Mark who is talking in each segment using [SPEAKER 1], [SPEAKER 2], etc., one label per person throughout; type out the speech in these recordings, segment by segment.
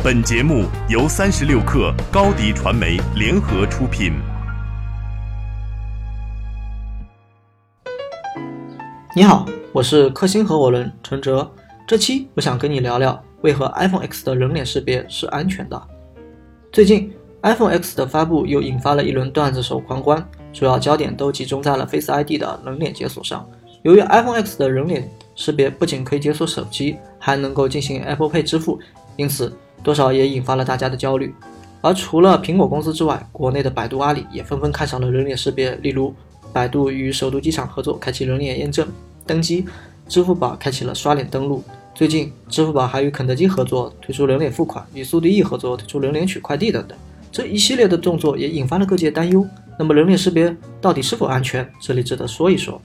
[SPEAKER 1] 本节目由三十六克高低传媒联合出品。
[SPEAKER 2] 你好，我是克星合伙人陈哲。这期我想跟你聊聊，为何 iPhone X 的人脸识别是安全的。最近 iPhone X 的发布又引发了一轮段子手狂欢，主要焦点都集中在了 Face ID 的人脸解锁上。由于 iPhone X 的人脸识别不仅可以解锁手机，还能够进行 Apple Pay 支付，因此多少也引发了大家的焦虑。而除了苹果公司之外，国内的百度、阿里也纷纷看上了人脸识别。例如，百度与首都机场合作，开启人脸验证登机；支付宝开启了刷脸登录。最近，支付宝还与肯德基合作推出人脸付款，与速递易合作推出人脸取快递等等。这一系列的动作也引发了各界担忧。那么，人脸识别到底是否安全？这里值得说一说。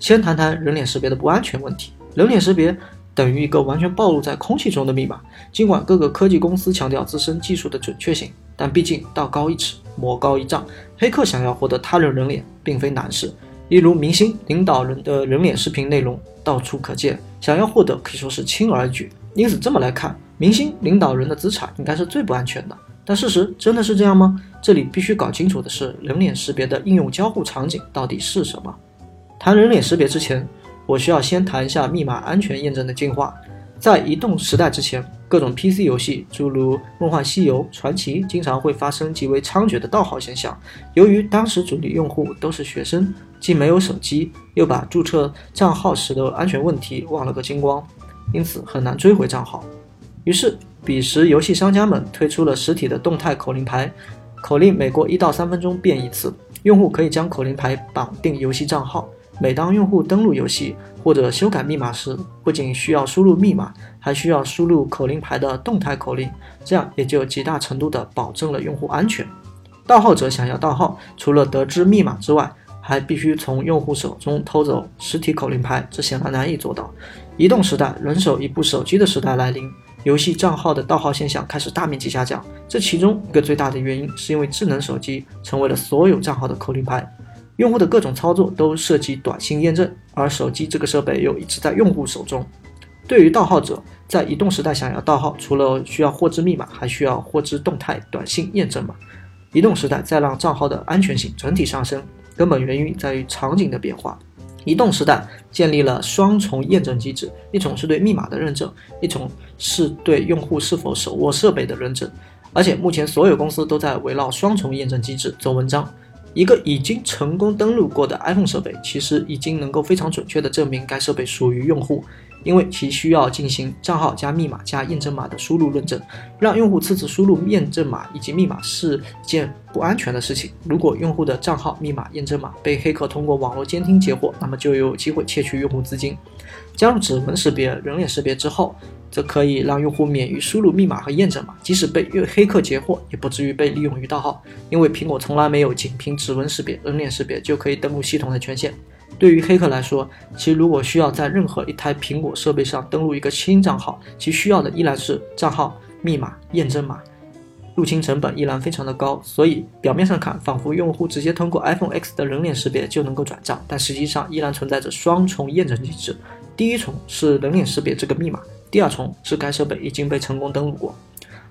[SPEAKER 2] 先谈谈人脸识别的不安全问题。人脸识别等于一个完全暴露在空气中的密码。尽管各个科技公司强调自身技术的准确性，但毕竟道高一尺，魔高一丈。黑客想要获得他人人脸，并非难事。例如，明星、领导人的人脸视频内容到处可见，想要获得可以说是轻而易举。因此，这么来看，明星、领导人的资产应该是最不安全的。但事实真的是这样吗？这里必须搞清楚的是，人脸识别的应用交互场景到底是什么？谈人脸识别之前，我需要先谈一下密码安全验证的进化。在移动时代之前，各种 PC 游戏，诸如《梦幻西游》《传奇》，经常会发生极为猖獗的盗号现象。由于当时主力用户都是学生，既没有手机，又把注册账号时的安全问题忘了个精光，因此很难追回账号。于是，彼时游戏商家们推出了实体的动态口令牌，口令每过一到三分钟变一次，用户可以将口令牌绑定游戏账号。每当用户登录游戏或者修改密码时，不仅需要输入密码，还需要输入口令牌的动态口令，这样也就极大程度的保证了用户安全。盗号者想要盗号，除了得知密码之外，还必须从用户手中偷走实体口令牌，这显然难以做到。移动时代，人手一部手机的时代来临，游戏账号的盗号现象开始大面积下降。这其中一个最大的原因，是因为智能手机成为了所有账号的口令牌。用户的各种操作都涉及短信验证，而手机这个设备又一直在用户手中。对于盗号者，在移动时代想要盗号，除了需要获知密码，还需要获知动态短信验证码。移动时代再让账号的安全性整体上升，根本原因在于场景的变化。移动时代建立了双重验证机制，一种是对密码的认证，一种是对用户是否手握设备的认证。而且目前所有公司都在围绕双重验证机制做文章。一个已经成功登录过的 iPhone 设备，其实已经能够非常准确地证明该设备属于用户，因为其需要进行账号加密码加验证码的输入认证。让用户次次输入验证码以及密码是件不安全的事情。如果用户的账号、密码、验证码被黑客通过网络监听截获，那么就有机会窃取用户资金。加入指纹识别、人脸识别之后。这可以让用户免于输入密码和验证码，即使被黑客截获，也不至于被利用于盗号。因为苹果从来没有仅凭指纹识别、人脸识别就可以登录系统的权限。对于黑客来说，其如果需要在任何一台苹果设备上登录一个新账号，其需要的依然是账号、密码、验证码，入侵成本依然非常的高。所以表面上看，仿佛用户直接通过 iPhone X 的人脸识别就能够转账，但实际上依然存在着双重验证机制。第一重是人脸识别这个密码。第二重是该设备已经被成功登录过。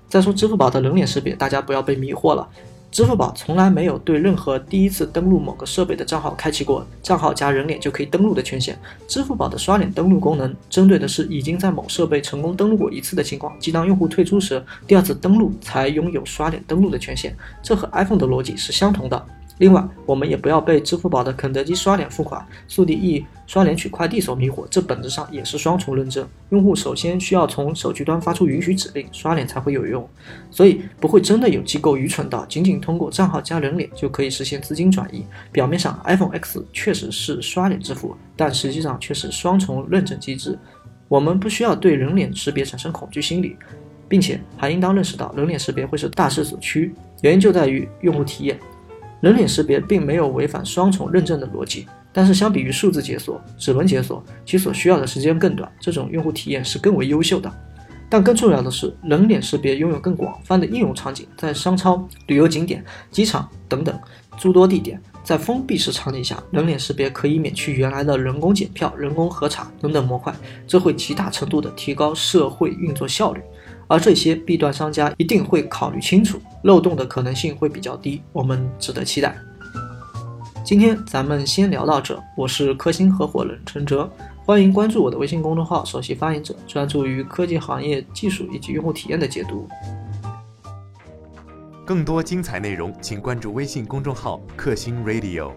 [SPEAKER 2] 再说支付宝的人脸识别，大家不要被迷惑了。支付宝从来没有对任何第一次登录某个设备的账号开启过账号加人脸就可以登录的权限。支付宝的刷脸登录功能，针对的是已经在某设备成功登录过一次的情况，即当用户退出时，第二次登录才拥有刷脸登录的权限。这和 iPhone 的逻辑是相同的。另外，我们也不要被支付宝的肯德基刷脸付款、速递易刷脸取快递所迷惑，这本质上也是双重认证。用户首先需要从手机端发出允许指令，刷脸才会有用。所以，不会真的有机构愚蠢到仅仅通过账号加人脸就可以实现资金转移。表面上，iPhone X 确实是刷脸支付，但实际上却是双重认证机制。我们不需要对人脸识别产生恐惧心理，并且还应当认识到人脸识别会是大势所趋，原因就在于用户体验。人脸识别并没有违反双重认证的逻辑，但是相比于数字解锁、指纹解锁，其所需要的时间更短，这种用户体验是更为优秀的。但更重要的是，人脸识别拥有更广泛的应用场景，在商超、旅游景点、机场等等诸多地点，在封闭式场景下，人脸识别可以免去原来的人工检票、人工核查等等模块，这会极大程度的提高社会运作效率。而这些 B 端商家一定会考虑清楚，漏洞的可能性会比较低，我们值得期待。今天咱们先聊到这，我是科星合伙人陈哲，欢迎关注我的微信公众号“首席发言者”，专注于科技行业技术以及用户体验的解读。
[SPEAKER 1] 更多精彩内容，请关注微信公众号“克星 Radio”。